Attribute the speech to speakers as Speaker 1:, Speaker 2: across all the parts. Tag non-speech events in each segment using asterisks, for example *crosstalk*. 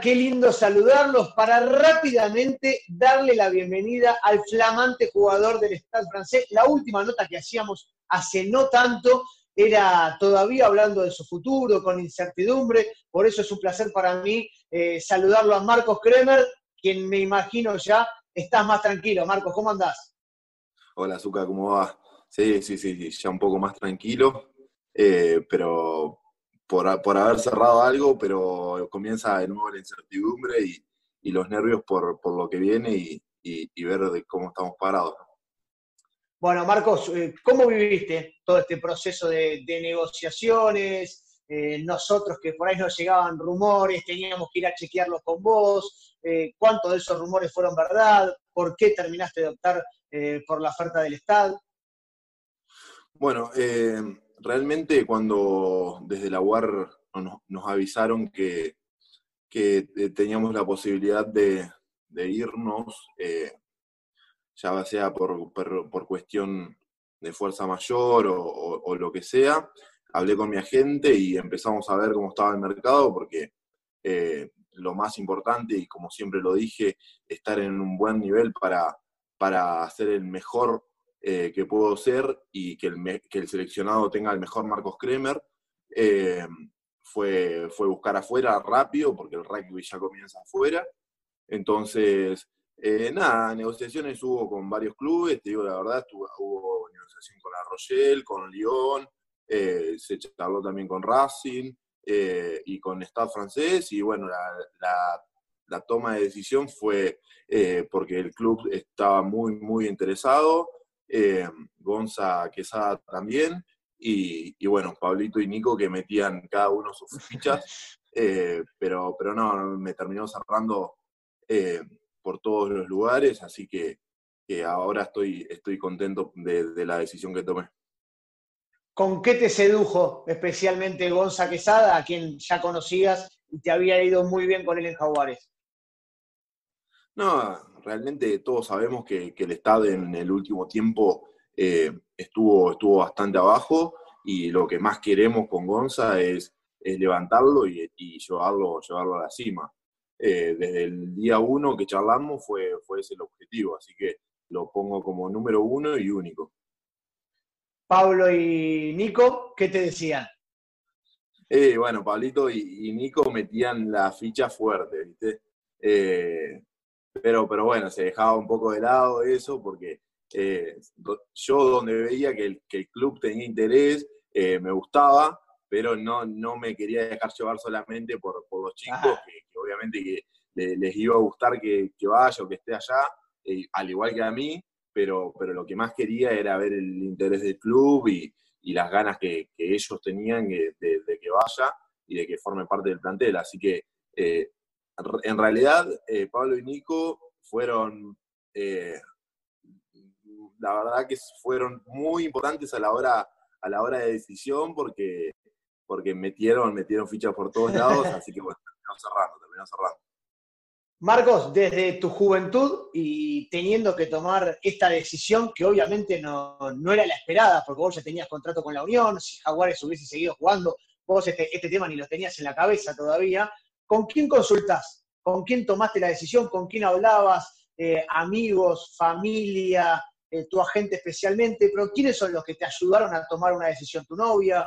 Speaker 1: Qué lindo saludarlos para rápidamente darle la bienvenida al flamante jugador del Stade francés. La última nota que hacíamos hace no tanto era todavía hablando de su futuro, con incertidumbre. Por eso es un placer para mí eh, saludarlo a Marcos Kremer, quien me imagino ya estás más tranquilo. Marcos, ¿cómo andás?
Speaker 2: Hola, Zuka, ¿cómo va? Sí, sí, sí, ya un poco más tranquilo, eh, pero por, por, haber cerrado algo, pero comienza de nuevo la incertidumbre y, y los nervios por, por, lo que viene y, y, ver de cómo estamos parados.
Speaker 1: Bueno, Marcos, eh, ¿cómo viviste todo este proceso de, de negociaciones? Eh, nosotros que por ahí nos llegaban rumores, teníamos que ir a chequearlos con vos, eh, cuántos de esos rumores fueron verdad, por qué terminaste de optar eh, por la oferta del Estado.
Speaker 2: Bueno, eh, realmente cuando desde la UAR nos, avisaron que, que, teníamos la posibilidad de, irnos, ya sea por, por, por, cuestión de fuerza mayor o, lo que sea, hablé con mi agente y empezamos a ver cómo estaba el mercado, porque eh, lo más importante, y como siempre lo dije, estar en un buen nivel para, para hacer el mejor eh, que puedo ser y que el, que el, seleccionado tenga el mejor Marcos Kremer. Eh, fue, fue buscar afuera rápido, porque el rugby ya comienza afuera. Entonces, eh, nada, negociaciones hubo con varios clubes, te digo la verdad, estuvo, hubo negociación con La Rochelle, con Lyon, eh, se charló también con Racing eh, y con Estado francés, y bueno, la, la, la toma de decisión fue eh, porque el club estaba muy, muy interesado, Gonza Quesada también, y, y, bueno, Pablito y Nico que metían cada uno sus fichas, *laughs* pero, pero no, me terminó cerrando por todos los lugares, así que, que ahora estoy, estoy contento de, de, la decisión que tomé.
Speaker 1: ¿Con qué te sedujo especialmente Gonza Quesada, a quien ya conocías y te había ido muy bien con él en Jaguares?
Speaker 2: No, realmente todos sabemos que, que el Estado en el último tiempo eh, estuvo, estuvo bastante abajo y lo que más queremos con Gonza es, es levantarlo y, y llevarlo, llevarlo a la cima eh, desde el día uno que charlamos fue, fue ese el objetivo, así que lo pongo como número uno y único.
Speaker 1: Pablo y Nico, ¿qué te decían?
Speaker 2: Eh, bueno, Pablito y, y, Nico metían la ficha fuerte, ¿viste? Eh, pero, pero bueno, se dejaba un poco de lado eso porque eh, yo donde veía que el, que el, club tenía interés, eh, me gustaba, pero no, no me quería dejar llevar solamente por, por los chicos, que, que, obviamente que les iba a gustar que, que vaya o que esté allá, eh, al igual que a mí, pero, pero lo que más quería era ver el interés del club y, y las ganas que, que ellos tenían de, de, de, que vaya y de que forme parte del plantel. Así que eh, en realidad eh, Pablo y Nico fueron, eh, la verdad que fueron muy importantes a la hora, a la hora de decisión porque porque metieron, metieron fichas por todos lados, *laughs* así que bueno, terminó cerrando, terminó cerrando.
Speaker 1: Marcos, desde tu juventud y teniendo que tomar esta decisión, que obviamente no, no, era la esperada, porque vos ya tenías contrato con la Unión, si Jaguares hubiese seguido jugando, vos este, este tema ni lo tenías en la cabeza todavía, ¿con quién consultás? ¿Con quién tomaste la decisión? ¿Con quién hablabas? Eh, amigos, familia, eh, tu agente especialmente, pero ¿quiénes son los que te ayudaron a tomar una decisión? ¿Tu novia?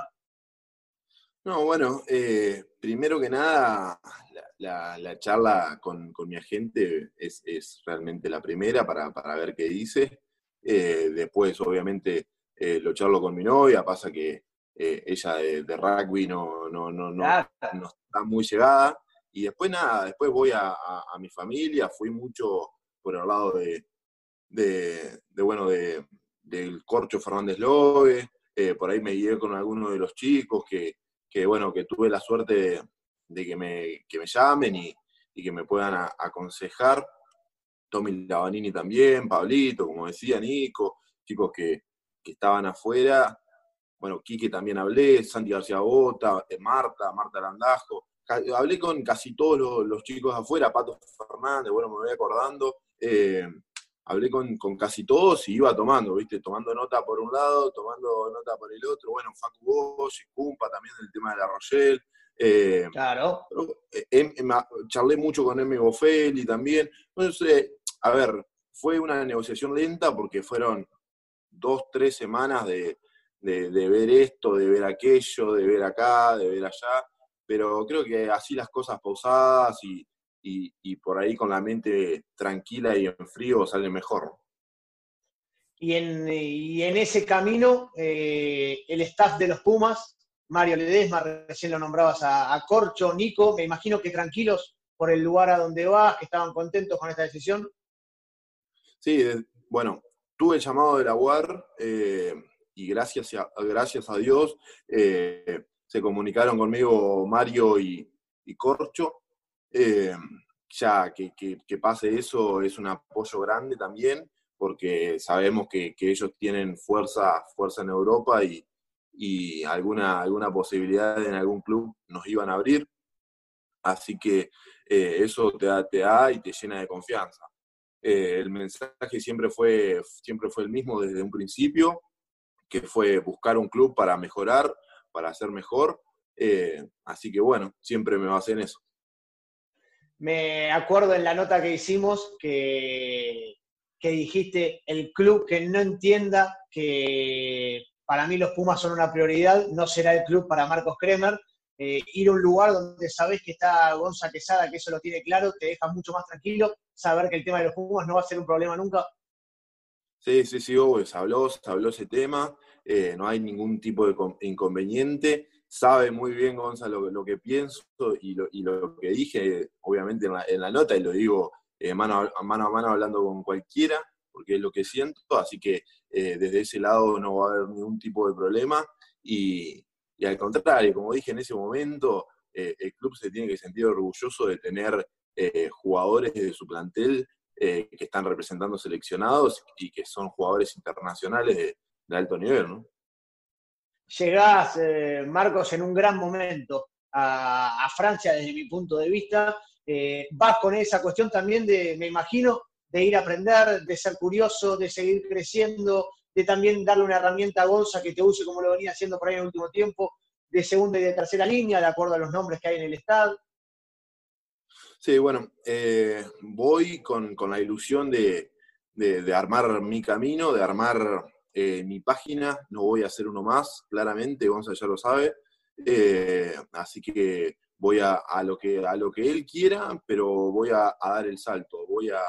Speaker 2: No, bueno, eh, primero que nada, la, la, la charla con, con, mi agente es, es, realmente la primera para, para ver qué dice. Después, obviamente, lo charlo con mi novia, pasa que ella de, de, rugby no, no, no, no, no, está muy llegada. Y después nada, después voy a, mi familia, fui mucho por el lado de, bueno, de, del Corcho Fernández Lobe, por ahí me guié con algunos de los chicos que bueno, que tuve la suerte de, que, me, que me llamen y, que me puedan aconsejar. Tommy Lavanini también, Pablito, como decía, Nico, chicos que, que estaban afuera. Bueno, Quique también hablé, Santi García Bota, eh, Marta, Marta Landajo. Hablé con casi todos los, los, chicos afuera, Pato Fernández, bueno, me voy acordando. Eh, hablé con, con, casi todos y iba tomando, ¿viste? Tomando nota por un lado, tomando nota por el otro. Bueno, Facu Bosch, Cumpa también del tema de la Rochelle. Eh, claro. Em, em, charlé mucho con Emi Boffelli también. Entonces, a ver, fue una negociación lenta porque fueron dos, tres semanas de, ver esto, de ver aquello, de ver acá, de ver allá, pero creo que así las cosas pausadas y, por ahí con la mente tranquila y en frío sale mejor.
Speaker 1: Y en, en ese camino, eh, el staff de los Pumas, Mario Ledesma, recién lo nombrabas a, a Corcho, Nico, me imagino que tranquilos por el lugar a donde vas, que estaban contentos con esta decisión.
Speaker 2: Sí, bueno, tuve el llamado de la UAR eh, y gracias a, gracias a Dios eh, se comunicaron conmigo Mario y, Corcho. Eh, ya que, pase eso es un apoyo grande también, porque sabemos que, ellos tienen fuerza, fuerza en Europa y, alguna, alguna posibilidad en algún club nos iban a abrir. Así que eso te da, te da y te llena de confianza. Eh, el mensaje siempre fue, siempre fue el mismo desde un principio, que fue buscar un club para mejorar, para hacer mejor. Eh, así que bueno, siempre me basé en eso.
Speaker 1: Me acuerdo en la nota que hicimos que, que dijiste el club que no entienda que para mí los Pumas son una prioridad, no será el club para Marcos Kremer. Eh, ir a un lugar donde sabes que está Gonza Quesada, que eso lo tiene claro, te deja mucho más tranquilo, saber que el tema de los Pumas no va a ser un problema nunca.
Speaker 2: Sí, sí, sí, se habló, se habló ese tema, eh, no hay ningún tipo de inconveniente, sabe muy bien Gonzalo lo, que pienso y lo, que dije, obviamente en la, nota, y lo digo eh, mano, a mano hablando con cualquiera, porque es lo que siento, así que desde ese lado no va a haber ningún tipo de problema y, y al contrario, como dije en ese momento, eh, el club se tiene que sentir orgulloso de tener eh, jugadores de su plantel eh, que están representando seleccionados y que son jugadores internacionales de, alto nivel. ¿no?
Speaker 1: Llegás, Marcos, en un gran momento a, Francia desde mi punto de vista. vas con esa cuestión también de, me imagino, de ir a aprender, de ser curioso, de seguir creciendo, de también darle una herramienta a Gonza que te use como lo venía haciendo por ahí en el último tiempo, de segunda y de tercera línea, de acuerdo a los nombres que hay en el estado.
Speaker 2: Sí, bueno, eh, voy con, la ilusión de, armar mi camino, de armar eh, mi página, no voy a hacer uno más, claramente, Gonza ya lo sabe, eh, así que voy a, lo que, a lo que él quiera, pero voy a dar el salto, voy a,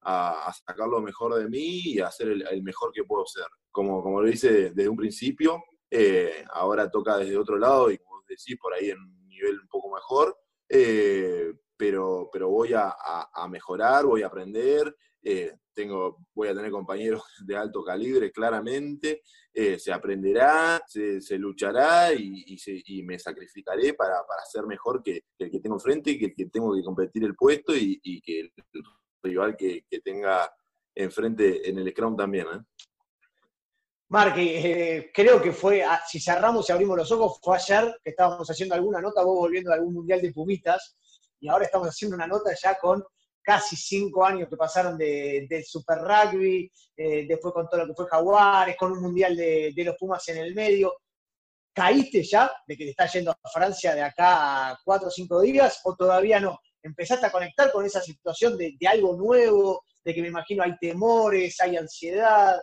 Speaker 2: a, sacar lo mejor de mí y a hacer el, mejor que puedo ser. Como, como lo hice desde un principio, eh, ahora toca desde otro lado y como decís, por ahí en un nivel un poco mejor, eh, pero, pero voy a, mejorar, voy a aprender, eh, tengo, voy a tener compañeros *laughs* de alto calibre claramente, se aprenderá, se, luchará y, me sacrificaré para, ser mejor que, el que tengo enfrente, que el que tengo que competir el puesto y, y que el rival que, tenga enfrente en el Scrum también. ¿eh?
Speaker 1: Eh, creo que fue, ah, si cerramos y abrimos los ojos, fue ayer que estábamos haciendo alguna nota, vos volviendo de algún mundial de Pumitas, y ahora estamos haciendo una nota ya con casi cinco años que pasaron del Super Rugby, eh, después con todo lo que fue Jaguares, con un mundial de, de, los Pumas en el medio. ¿Caíste ya de que te estás yendo a Francia de acá a cuatro o cinco días o todavía no? empezaste a conectar con esa situación de, algo nuevo, de que me imagino hay temores, hay ansiedad.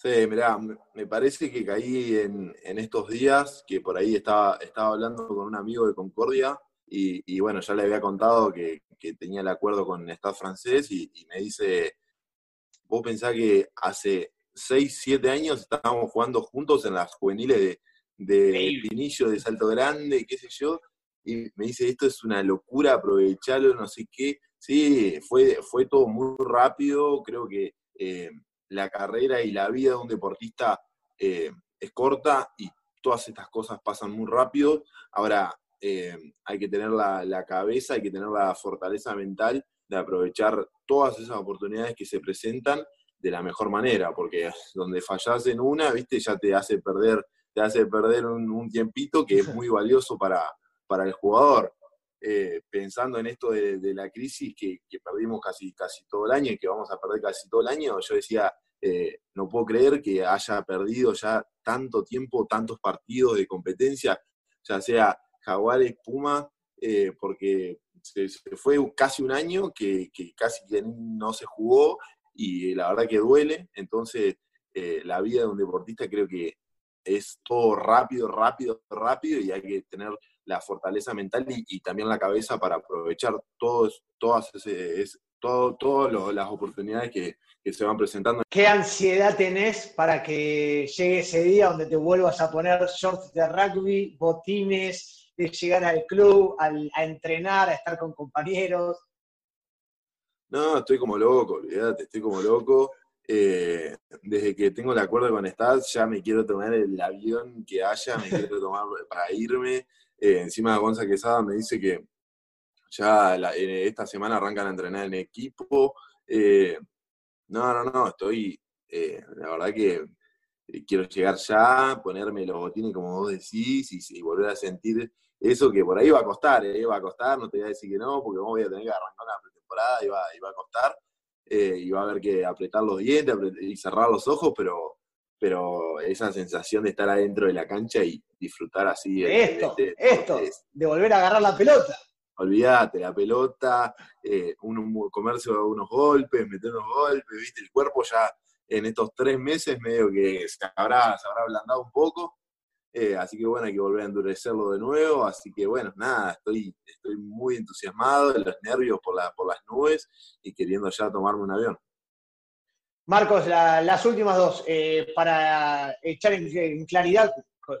Speaker 2: Sí, mirá, me parece que caí en, estos días, que por ahí estaba, estaba hablando con un amigo de Concordia, y, bueno, ya le había contado que, tenía el acuerdo con el Estado francés, y, me dice, vos pensás que hace 6, 7 años estábamos jugando juntos en las juveniles de, de Pinillo, de Salto Grande, qué sé yo, y me dice, esto es una locura, aprovecharlo, no sé qué. Sí, fue, fue todo muy rápido, creo que eh, la carrera y la vida de un deportista eh, es corta y todas estas cosas pasan muy rápido. Ahora, eh, hay que tener la, la, cabeza, hay que tener la fortaleza mental de aprovechar todas esas oportunidades que se presentan de la mejor manera, porque donde fallas en una, viste, ya te hace perder, te hace perder un tiempito que es *laughs* muy valioso para, para el jugador. Eh, pensando en esto de, la crisis que, perdimos casi, casi todo el año y que vamos a perder casi todo el año, yo decía, eh, no puedo creer que haya perdido ya tanto tiempo, tantos partidos de competencia. ya sea Jaguares, Puma, eh, porque se, fue casi un año que, casi no se jugó y la verdad que duele, entonces la vida de un deportista creo que es todo rápido, rápido, rápido y hay que tener la fortaleza mental y, también la cabeza para aprovechar todos, todas ese, todo, todas las oportunidades que, se van presentando.
Speaker 1: ¿Qué ansiedad tenés para que llegue ese día donde te vuelvas a poner shorts de rugby, botines, de llegar al club, a entrenar, a estar con compañeros?
Speaker 2: No, estoy como loco, olvídate, estoy como loco. Eh, desde que tengo el acuerdo con Stats, ya me quiero tomar el avión que haya, me quiero tomar para irme. Eh, encima Gonza Quesada me dice que ya esta semana arrancan a entrenar en equipo. Eh, no, no, no, estoy, eh, la verdad que eh, quiero llegar ya, ponerme los botines como vos decís y, volver a sentir eso que por ahí va a costar, va a costar, no te voy a decir que no, porque vos voy a tener que arrancar una pretemporada y va, y va a costar, y va a haber que apretar los dientes y cerrar los ojos, pero, pero esa sensación de estar adentro de la cancha y disfrutar así.
Speaker 1: Esto, esto, de volver a agarrar la pelota
Speaker 2: olvídate, la pelota, eh, uno, comerse unos golpes, meter unos golpes, viste, el cuerpo ya en estos tres meses medio que se habrá, se habrá ablandado un poco, eh, así que bueno, hay que volver a endurecerlo de nuevo, así que bueno, nada, estoy, estoy muy entusiasmado, los nervios por, la, por las nubes y queriendo ya tomarme un avión.
Speaker 1: Marcos, las últimas dos, eh, para echar en, claridad,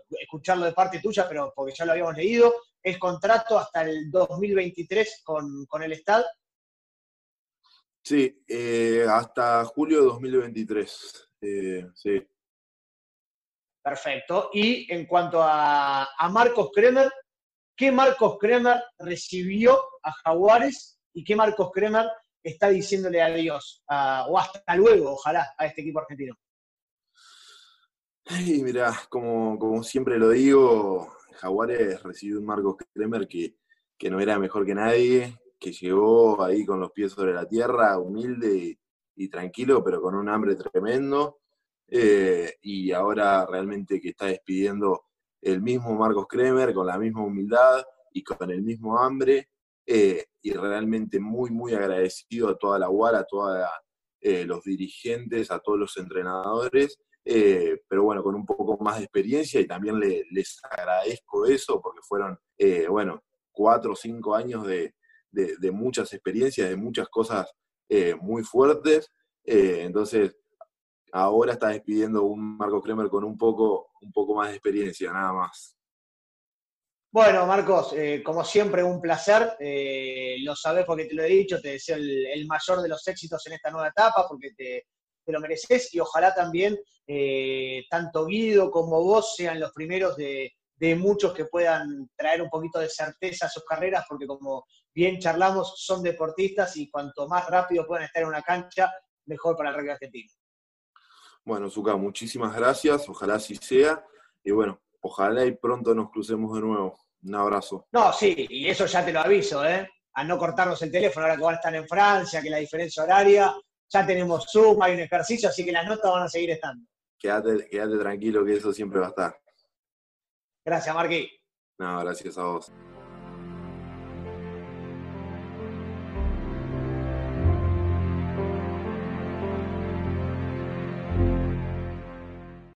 Speaker 1: escucharlo de parte tuya, pero porque ya lo habíamos leído, es contrato hasta el 2023 con, con el Estado.
Speaker 2: Sí, eh, hasta julio de 2023. Eh, sí.
Speaker 1: Perfecto. Y en cuanto a, a, Marcos Kremer, ¿qué Marcos Kremer recibió a Jaguares y qué Marcos Kremer está diciéndole adiós o hasta luego, ojalá, a este equipo argentino?
Speaker 2: Ay, mira, como, como siempre lo digo, Jaguares recibió un Marcos Kremer que, que no era mejor que nadie, que llegó ahí con los pies sobre la tierra, humilde y, tranquilo, pero con un hambre tremendo. Eh, y ahora realmente que está despidiendo el mismo Marcos Kremer con la misma humildad y con el mismo hambre. Eh, y realmente muy, muy agradecido a toda la UAR, a todos eh, los dirigentes, a todos los entrenadores eh, pero bueno, con un poco más de experiencia y también les agradezco eso porque fueron, bueno, cuatro o cinco años de, muchas experiencias, de muchas cosas muy fuertes. entonces, ahora está despidiendo un Marco Kremer con un poco, un poco más de experiencia, nada más.
Speaker 1: Bueno, Marcos, como siempre, un placer. lo sabes porque te lo he dicho, te deseo el, mayor de los éxitos en esta nueva etapa, porque te, lo mereces y ojalá también eh, tanto Guido como vos sean los primeros de, muchos que puedan traer un poquito de certeza a sus carreras, porque como bien charlamos, son deportistas y cuanto más rápido puedan estar en una cancha, mejor para el rugby argentino.
Speaker 2: Bueno, Zuka, muchísimas gracias, ojalá así sea, y bueno, ojalá y pronto nos crucemos de nuevo. Un abrazo.
Speaker 1: No, sí, y eso ya te lo aviso, ¿eh? A no cortarnos el teléfono ahora que van a estar en Francia, que la diferencia horaria, ya tenemos Zoom, hay un ejercicio, así que las notas van a seguir estando.
Speaker 2: Quédate, quédate tranquilo que eso siempre va a estar.
Speaker 1: Gracias, Marqui.
Speaker 2: No, gracias a vos.